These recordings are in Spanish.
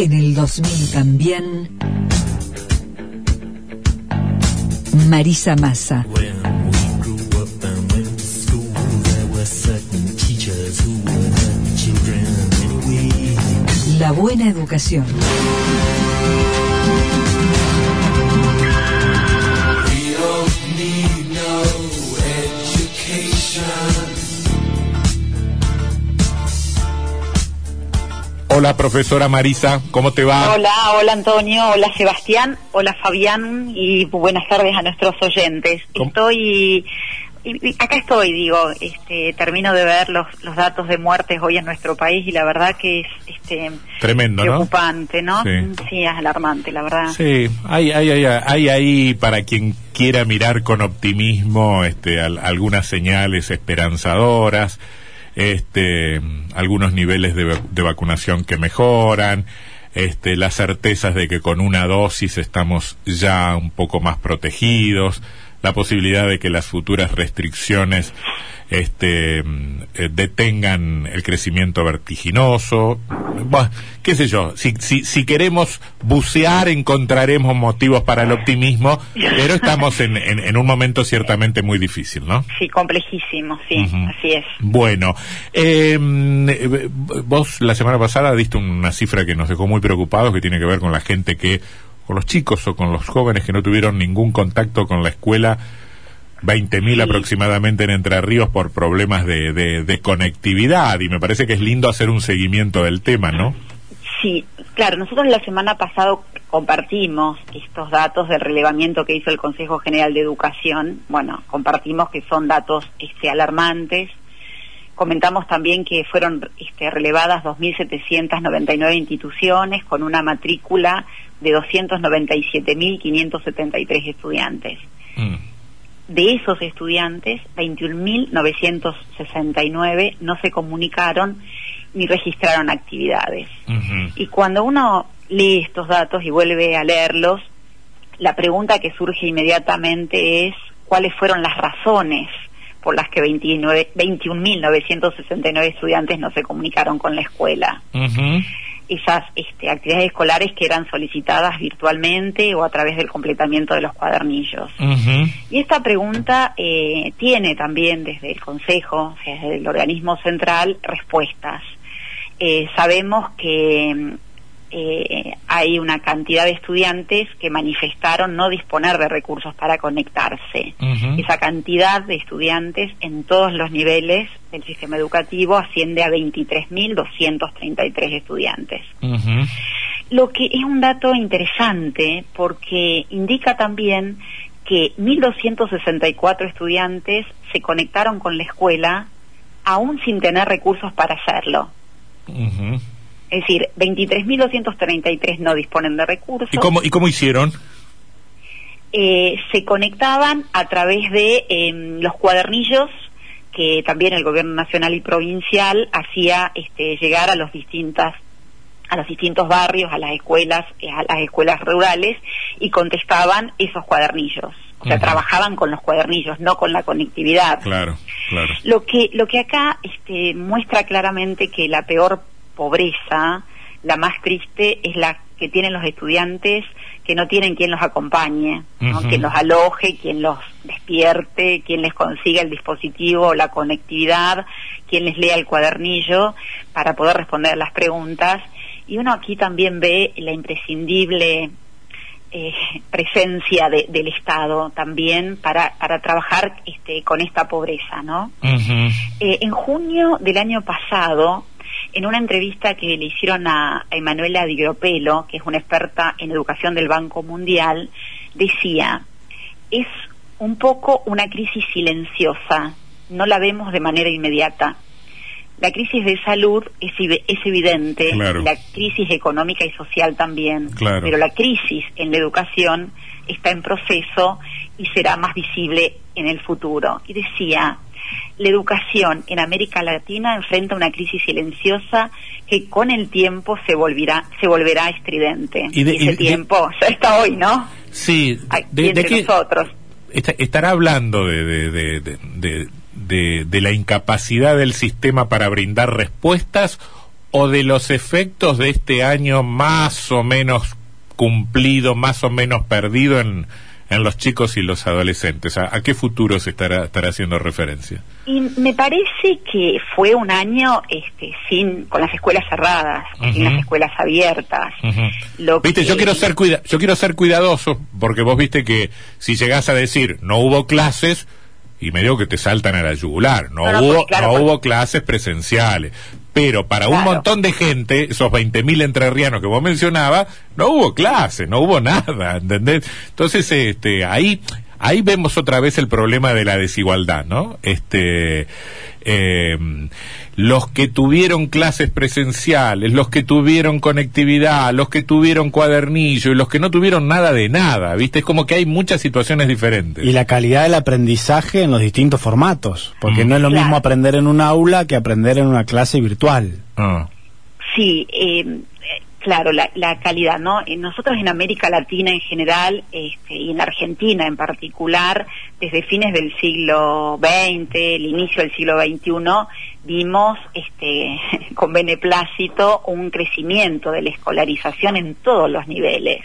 En el 2000 también. Marisa Massa. La buena educación. Hola, profesora Marisa, ¿cómo te va? Hola, hola Antonio, hola Sebastián, hola Fabián y buenas tardes a nuestros oyentes. Estoy acá estoy, digo, este, termino de ver los, los datos de muertes hoy en nuestro país y la verdad que es este, tremendo, preocupante, ¿no? Sí. es alarmante, la verdad. Sí, hay, hay, hay, hay ahí para quien quiera mirar con optimismo este, algunas señales esperanzadoras, este, algunos niveles de, vacunación que mejoran. Este, las certezas de que con una dosis estamos ya un poco más protegidos, la posibilidad de que las futuras restricciones este, eh, detengan el crecimiento vertiginoso. Bueno, qué sé yo, si, si, si, queremos bucear encontraremos motivos para el optimismo, pero estamos en, en, un momento ciertamente muy difícil, ¿no? Sí, complejísimo, sí, así es. Bueno, em, eh, vos la semana pasada diste una cifra que nos dejó muy preocupados, que tiene que ver con la gente que con los chicos o con los jóvenes que no tuvieron ningún contacto con la escuela, 20.000 aproximadamente en Entre Ríos por problemas de, de, conectividad y me parece que es lindo hacer un seguimiento del tema, ¿no? Sí, claro, nosotros la semana pasada compartimos estos datos del relevamiento que hizo el Consejo General de Educación. Bueno, compartimos que son datos este, alarmantes. Comentamos también que fueron este, relevadas 2.799 instituciones con una matrícula de 297.573 estudiantes. Mm. De esos estudiantes, 21.969 no se comunicaron ni registraron actividades. Y cuando uno lee estos datos y vuelve a leerlos, la pregunta que surge inmediatamente es cuáles fueron las razones por las que 21.969 estudiantes no se comunicaron con la escuela esas este, actividades escolares que eran solicitadas virtualmente o a través del completamiento de los cuadernillos. Y esta pregunta eh, tiene también desde el Consejo, desde el organismo central, respuestas. Eh, sabemos que eh, hay una cantidad de estudiantes que manifestaron no disponer de recursos para conectarse. Esa cantidad de estudiantes en todos los niveles del sistema educativo asciende a 23.233 estudiantes. Lo que es un dato interesante porque indica también que 1.264 estudiantes se conectaron con la escuela aún sin tener recursos para hacerlo. Es decir, 23.233 no disponen de recursos. ¿Y cómo, y cómo hicieron? Eh, se conectaban a través de em, los cuadernillos que también el gobierno nacional y provincial hacía este, llegar a los distintas a los distintos barrios, a las escuelas, eh, a las escuelas rurales y contestaban esos cuadernillos. O sea, trabajaban con los cuadernillos, no con la conectividad. Claro, claro. Lo que lo que acá este, muestra claramente que la peor pobreza, la más triste es la que tienen los estudiantes que no tienen quien los acompañe, quien los aloje, quien los despierte, quien les consiga el dispositivo, la conectividad, quien les lea el cuadernillo para poder responder las preguntas. Y uno aquí también ve la imprescindible eh, presencia del Estado también para, para trabajar este, con esta pobreza, ¿no? Eh, en junio del año pasado, en una entrevista que le hicieron a, Emanuela Di Gropelo, que es una experta en educación del Banco Mundial, decía, es un poco una crisis silenciosa, no la vemos de manera inmediata, la crisis de salud es, es evidente, la crisis económica y social también, pero la crisis en la educación está en proceso y será más visible en el futuro. Y decía, la educación en América Latina enfrenta una crisis silenciosa que con el tiempo se volverá, se volverá estridente. Y, ese tiempo ya está hoy, ¿no? Sí, de, de nosotros. estará hablando de, de, de, la incapacidad del sistema para brindar respuestas o de los efectos de este año más o menos cumplido, más o menos perdido en, en los chicos y los adolescentes? ¿A, qué futuro se estará, estará haciendo referencia? Y me parece que fue un año este, sin con las escuelas cerradas, sin las escuelas abiertas. Viste, yo quiero ser cuida yo quiero ser cuidadoso porque vos viste que si llegás a decir no hubo clases y me digo que te saltan a la yugular. No, hubo, no hubo clases presenciales. Pero para un montón de gente, esos 20.000 entrerrianos que vos mencionabas, no hubo clases, no hubo nada, ¿entendés? Entonces, este, ahí, ahí vemos otra vez el problema de la desigualdad, ¿no? Este, eh, los que tuvieron clases presenciales, los que tuvieron conectividad, los que tuvieron cuadernillo y los que no tuvieron nada de nada, ¿viste? Es como que hay muchas situaciones diferentes. Y la calidad del aprendizaje en los distintos formatos, porque mm. no es lo mismo aprender en un aula que aprender en una clase virtual. Ah. Sí, eh, Claro, la, calidad, ¿no? Nosotros en América Latina en general este, y en Argentina en particular, desde fines del siglo XX, el inicio del siglo XXI, vimos este, con beneplácito un crecimiento de la escolarización en todos los niveles.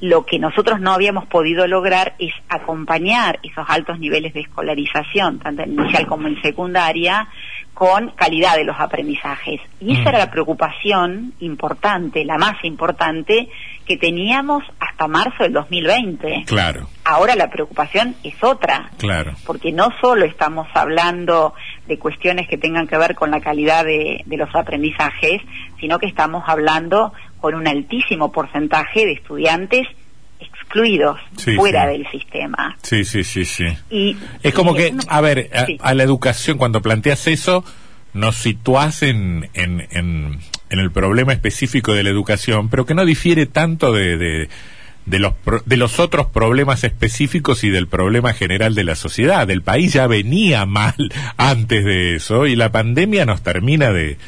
Lo que nosotros no habíamos podido lograr es acompañar esos altos niveles de escolarización, tanto en inicial como en secundaria, con calidad de los aprendizajes. Y esa mm. era la preocupación importante, la más importante, que teníamos hasta marzo del 2020. Claro. Ahora la preocupación es otra. Claro. Porque no solo estamos hablando de cuestiones que tengan que ver con la calidad de, de los aprendizajes, sino que estamos hablando con un altísimo porcentaje de estudiantes excluidos fuera del sistema. Sí, sí, sí, sí. Y, es como que, a ver, a, la educación, cuando planteas eso, nos situás en, en, en, el problema específico de la educación, pero que no difiere tanto de, de, de, los, de los otros problemas específicos y del problema general de la sociedad. El país ya venía mal antes de eso y la pandemia nos termina de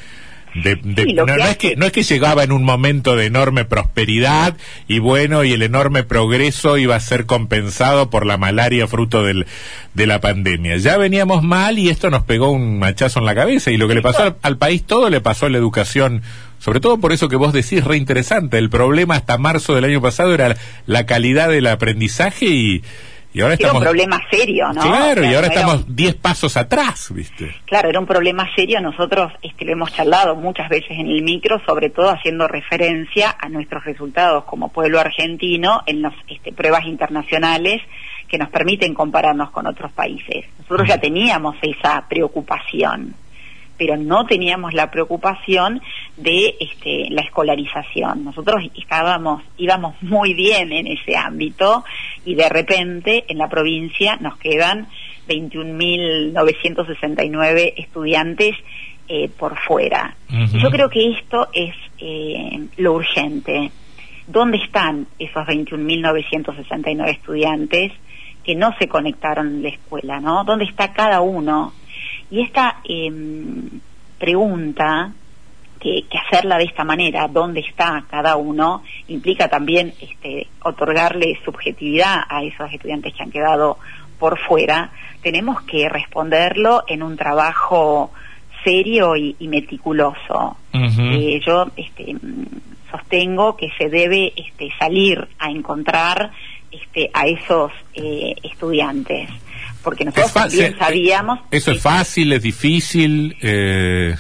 no, es que, no es que llegaba en un momento de enorme prosperidad y bueno, y el enorme progreso iba a ser compensado por la malaria fruto del, de la pandemia. Ya veníamos mal y esto nos pegó un machazo en la cabeza y lo que le pasó al, país todo le pasó a la educación sobre todo por eso que vos decís re interesante. El problema hasta marzo del año pasado era la calidad del aprendizaje y, y ahora era un problema serio, ¿no? Claro, y ahora estamos 10 pasos atrás, ¿viste? Claro, era un problema serio. Nosotros este, lo hemos charlado muchas veces en el micro, sobre todo haciendo referencia a nuestros resultados como pueblo argentino en las este, pruebas internacionales que nos permiten compararnos con otros países. Nosotros ya teníamos esa preocupación pero no teníamos la preocupación de este, la escolarización. Nosotros estábamos, íbamos muy bien en ese ámbito y de repente en la provincia nos quedan 21.969 estudiantes eh, por fuera. y yo creo que esto es eh, lo urgente. ¿Dónde están esos 21.969 estudiantes que no se conectaron en la escuela? ¿no? ¿Dónde está cada uno? Y esta em, pregunta, que, hacerla de esta manera, dónde está cada uno, implica también este, otorgarle subjetividad a esos estudiantes que han quedado por fuera, tenemos que responderlo en un trabajo serio y, meticuloso. Eh, yo este, sostengo que se debe este, salir a encontrar este, a esos eh, estudiantes porque nosotros también sabíamos... ¿Eso es fácil, es difícil? Eh...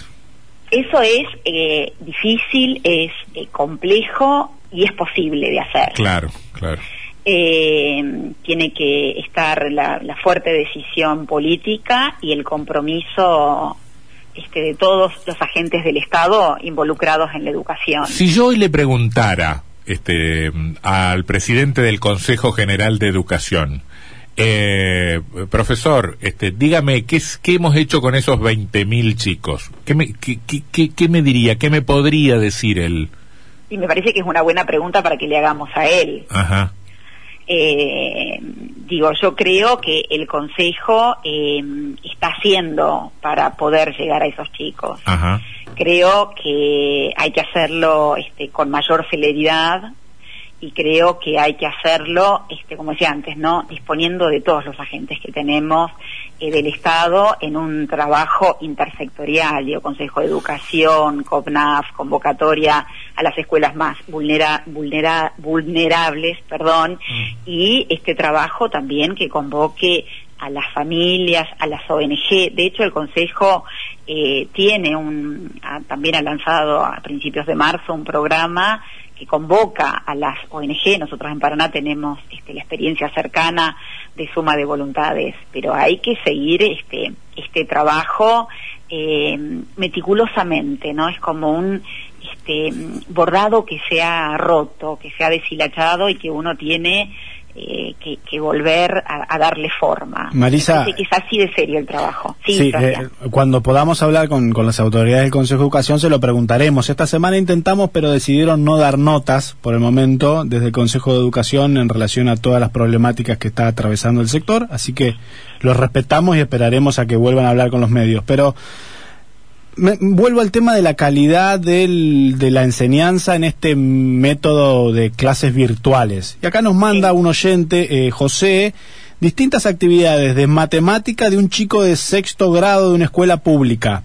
Eso es eh, difícil, es eh, complejo y es posible de hacer. Claro, claro. Eh, tiene que estar la, fuerte decisión política y el compromiso este, de todos los agentes del Estado involucrados en la educación. Si yo hoy le preguntara este, al presidente del Consejo General de Educación, Eh, profesor, este, dígame, ¿qué, ¿qué hemos hecho con esos 20.000 chicos? ¿Qué me, qué, qué, qué me diría, qué me podría decir él? Y me parece que es una buena pregunta para que le hagamos a él. Ajá. Eh, digo, yo creo que el Consejo eh, está haciendo para poder llegar a esos chicos. Ajá. Creo que hay que hacerlo este, con mayor celeridad y creo que hay que hacerlo, este, como decía antes, no, disponiendo de todos los agentes que tenemos eh, del Estado en un trabajo intersectorial, digo, Consejo de Educación, COPNAF, convocatoria a las escuelas más vulnera, vulnera, vulnerables, perdón, mm. y este trabajo también que convoque a las familias, a las ONG. De hecho, el Consejo eh, tiene un, también ha lanzado a principios de marzo un programa que convoca a las ONG. Nosotros en Paraná tenemos este, la experiencia cercana de suma de voluntades, pero hay que seguir este, este trabajo eh, meticulosamente, ¿no? Es como un este, bordado que se ha roto, que se ha deshilachado y que uno tiene eh, que, volver a, darle forma. Marisa, que es así de serio el trabajo. Sí, eh, cuando podamos hablar con, con, las autoridades del Consejo de Educación se lo preguntaremos. Esta semana intentamos, pero decidieron no dar notas por el momento desde el Consejo de Educación en relación a todas las problemáticas que está atravesando el sector, así que los respetamos y esperaremos a que vuelvan a hablar con los medios. Pero vuelvo al tema de la calidad del, de la enseñanza en este método de clases virtuales. Y acá nos manda un oyente, eh, José, distintas actividades de matemática de un chico de sexto grado de una escuela pública.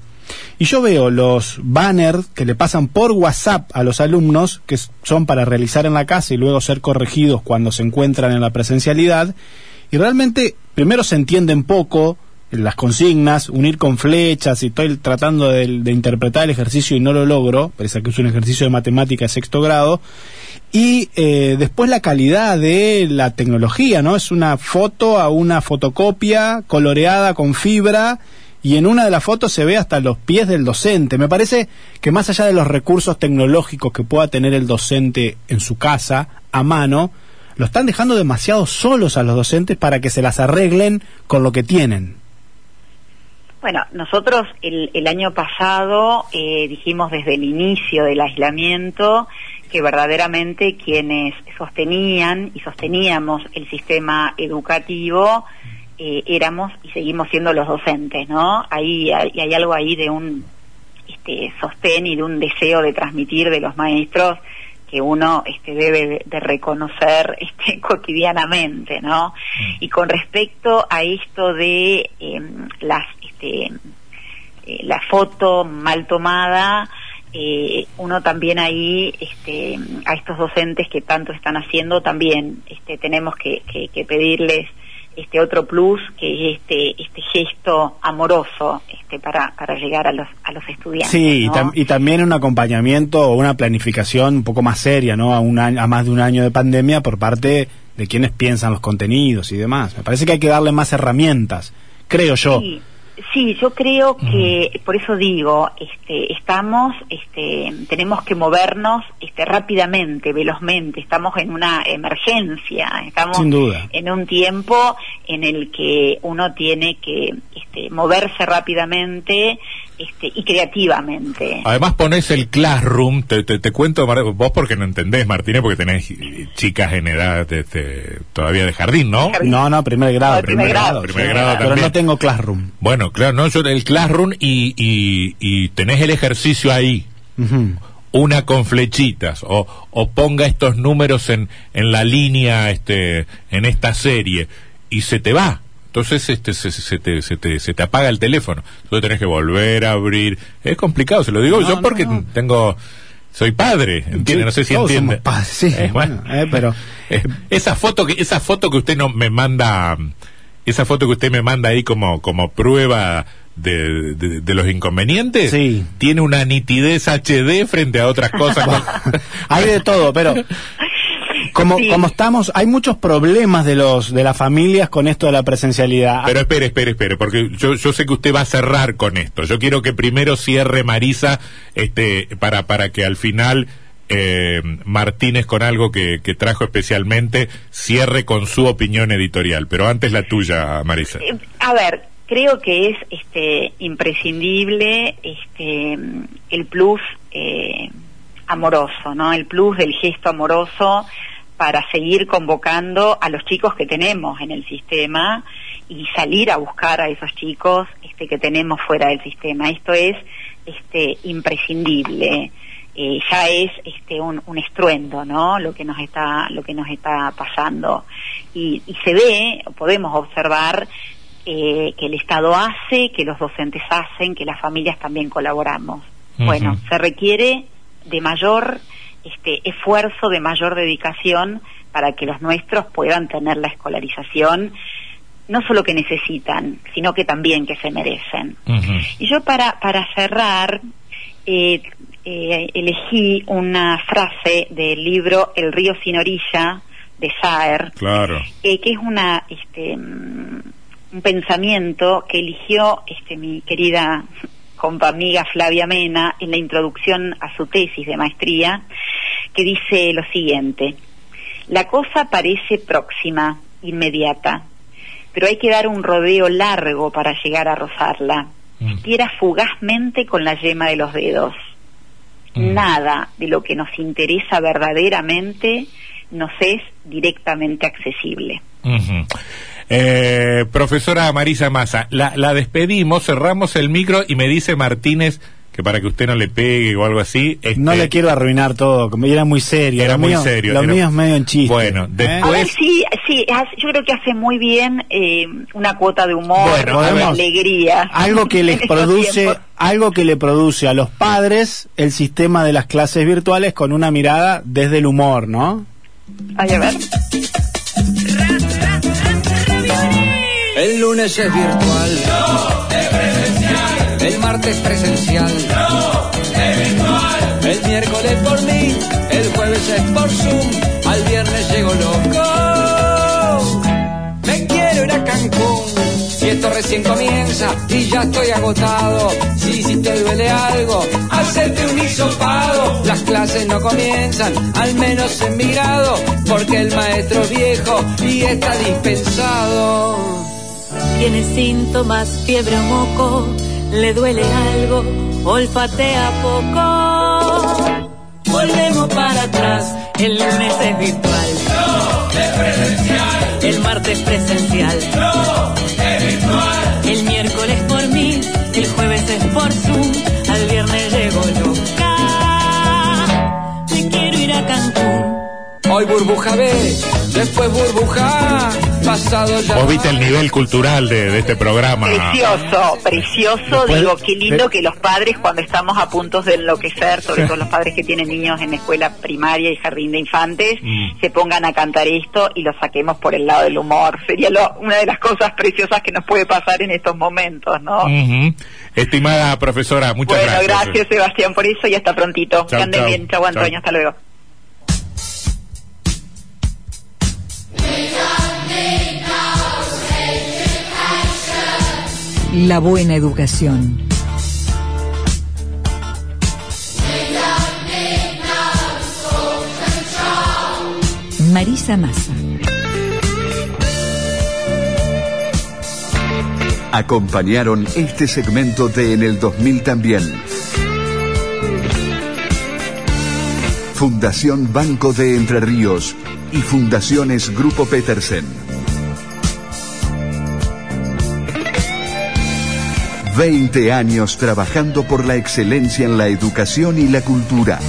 Y yo veo los banners que le pasan por WhatsApp a los alumnos, que son para realizar en la casa y luego ser corregidos cuando se encuentran en la presencialidad, y realmente primero se entienden poco, las consignas, unir con flechas y estoy tratando de, interpretar el ejercicio y no lo logro, parece que es un ejercicio de matemática de sexto grado, y eh, después la calidad de la tecnología, ¿no? Es una foto a una fotocopia coloreada con fibra y en una de las fotos se ve hasta los pies del docente. Me parece que más allá de los recursos tecnológicos que pueda tener el docente en su casa, a mano, lo están dejando demasiado solos a los docentes para que se las arreglen con lo que tienen. Bueno, nosotros el, año pasado eh, dijimos desde el inicio del aislamiento que verdaderamente quienes sostenían y sosteníamos el sistema educativo eh, éramos y seguimos siendo los docentes, ¿no? Ahí hay, hay algo ahí de un este, sostén y de un deseo de transmitir de los maestros que uno este, debe de, reconocer este, cotidianamente, ¿no? Mm. Y con respecto a esto de em, las este, eh, la foto mal tomada, eh, uno también ahí, este, a estos docentes que tanto están haciendo, también este, tenemos que, pedirles este otro plus que es este este gesto amoroso este para, para llegar a los a los estudiantes sí y, también un acompañamiento o una planificación un poco más seria no a un a más de un año de pandemia por parte de quienes piensan los contenidos y demás. Me parece que hay que darle más herramientas creo yo. Sí, yo creo que por eso digo, este, estamos, este, tenemos que movernos, este, rápidamente, velozmente. Estamos en una emergencia, estamos en un tiempo en el que uno tiene que, este, moverse rápidamente este, y creativamente. Además pones el classroom, te, te, cuento, vos porque no entendés, Martínez, porque tenés chicas en edad este, todavía de jardín, ¿no? No, no, primer grado. primer, grado, primer grado Pero no tengo classroom. Bueno, claro, no, yo el classroom y, y, y tenés el ejercicio ahí. Una con flechitas o, o ponga estos números en, en la línea este en esta serie y se te va entonces este, se, se, te, se, te, se te apaga el teléfono. Tú tenés que volver a abrir. Es complicado, se lo digo yo porque tengo soy padre, ¿entiende? No sé si entiende. Sí, eh, bueno, eh, pero eh, esa foto que esa foto que usted no me manda esa foto que usted me manda ahí como como prueba de, de, los inconvenientes sí. tiene una nitidez HD frente a otras cosas. Hay de todo, pero como, como estamos, hay muchos problemas de los de las familias con esto de la presencialidad. Pero espere, espere, espere, porque yo, yo sé que usted va a cerrar con esto. Yo quiero que primero cierre Marisa, este, para, para que al final eh, Martínez con algo que, trajo especialmente, cierre con su opinión editorial. Pero antes la tuya, Marisa. Eh, a ver, creo que es este imprescindible este el plus eh, amoroso, ¿no? El plus del gesto amoroso para seguir convocando a los chicos que tenemos en el sistema y salir a buscar a esos chicos este, que tenemos fuera del sistema. Esto es este, imprescindible. Eh, ya es este, un, estruendo, ¿no? Lo que nos está, lo que nos está pasando. Y, se ve, podemos observar eh, que el Estado hace, que los docentes hacen, que las familias también colaboramos. Bueno, se requiere de mayor este, esfuerzo, de mayor dedicación para que los nuestros puedan tener la escolarización no solo que necesitan, sino que también que se merecen. Y yo para, para cerrar, eh, eh, elegí una frase del libro El río sin orilla de Saer, claro. Eh, que es una este, mm, un pensamiento que eligió este, mi querida compa amiga Flavia Mena en la introducción a su tesis de maestría, que dice lo siguiente, la cosa parece próxima, inmediata, pero hay que dar un rodeo largo para llegar a rozarla. Mm. Tira fugazmente con la yema de los dedos. Mm. Nada de lo que nos interesa verdaderamente nos es directamente accesible. Eh, profesora Marisa Massa, la, despedimos, cerramos el micro y me dice Martínez que para que usted no le pegue o algo así. no le quiero arruinar todo, como era muy serio. Era muy serio. Lo mío es medio en chiste. Bueno, ¿eh? después. sí, sí, yo creo que hace muy bien eh, una cuota de humor, de alegría. Algo que les produce, algo que le produce a los padres el sistema de las clases virtuales con una mirada desde el humor, ¿no? Ay, a ver. Lunes es virtual. No, es presencial. El martes presencial. No, es virtual. El miércoles por mí. El jueves es por Zoom. Al viernes llego loco. Me quiero ir a Cancún. Si esto recién comienza y ya estoy agotado. Si, si te duele algo, hacerte un hisopado. Las clases no comienzan, al menos en mi grado, porque el maestro es viejo y está dispensado. Tiene síntomas, fiebre o moco, le duele algo, olfatea poco. Volvemos para atrás, el lunes es virtual. El martes presencial. Es virtual. El miércoles por mí, el jueves es por Zoom, al viernes llego loca. Me quiero ir a Cancún. Hoy burbuja B, después burbuja pasado ya. Vos viste el nivel cultural de, este programa. Precioso, precioso. Digo, qué lindo que los padres, cuando estamos a puntos de enloquecer, sobre todo los padres que tienen niños en escuela primaria y jardín de infantes, mm. se pongan a cantar esto y lo saquemos por el lado del humor. Sería una de las cosas preciosas que nos puede pasar en estos momentos, ¿no? Estimada profesora, muchas gracias. Bueno, gracias Sebastián por eso y hasta prontito. que anden bien. Chau, Antonio. Hasta luego. La buena educación. Marisa Massa. Acompañaron este segmento de En el 2000 también. Fundación Banco de Entre Ríos y Fundaciones Grupo Petersen. 20 años trabajando por la excelencia en la educación y la cultura.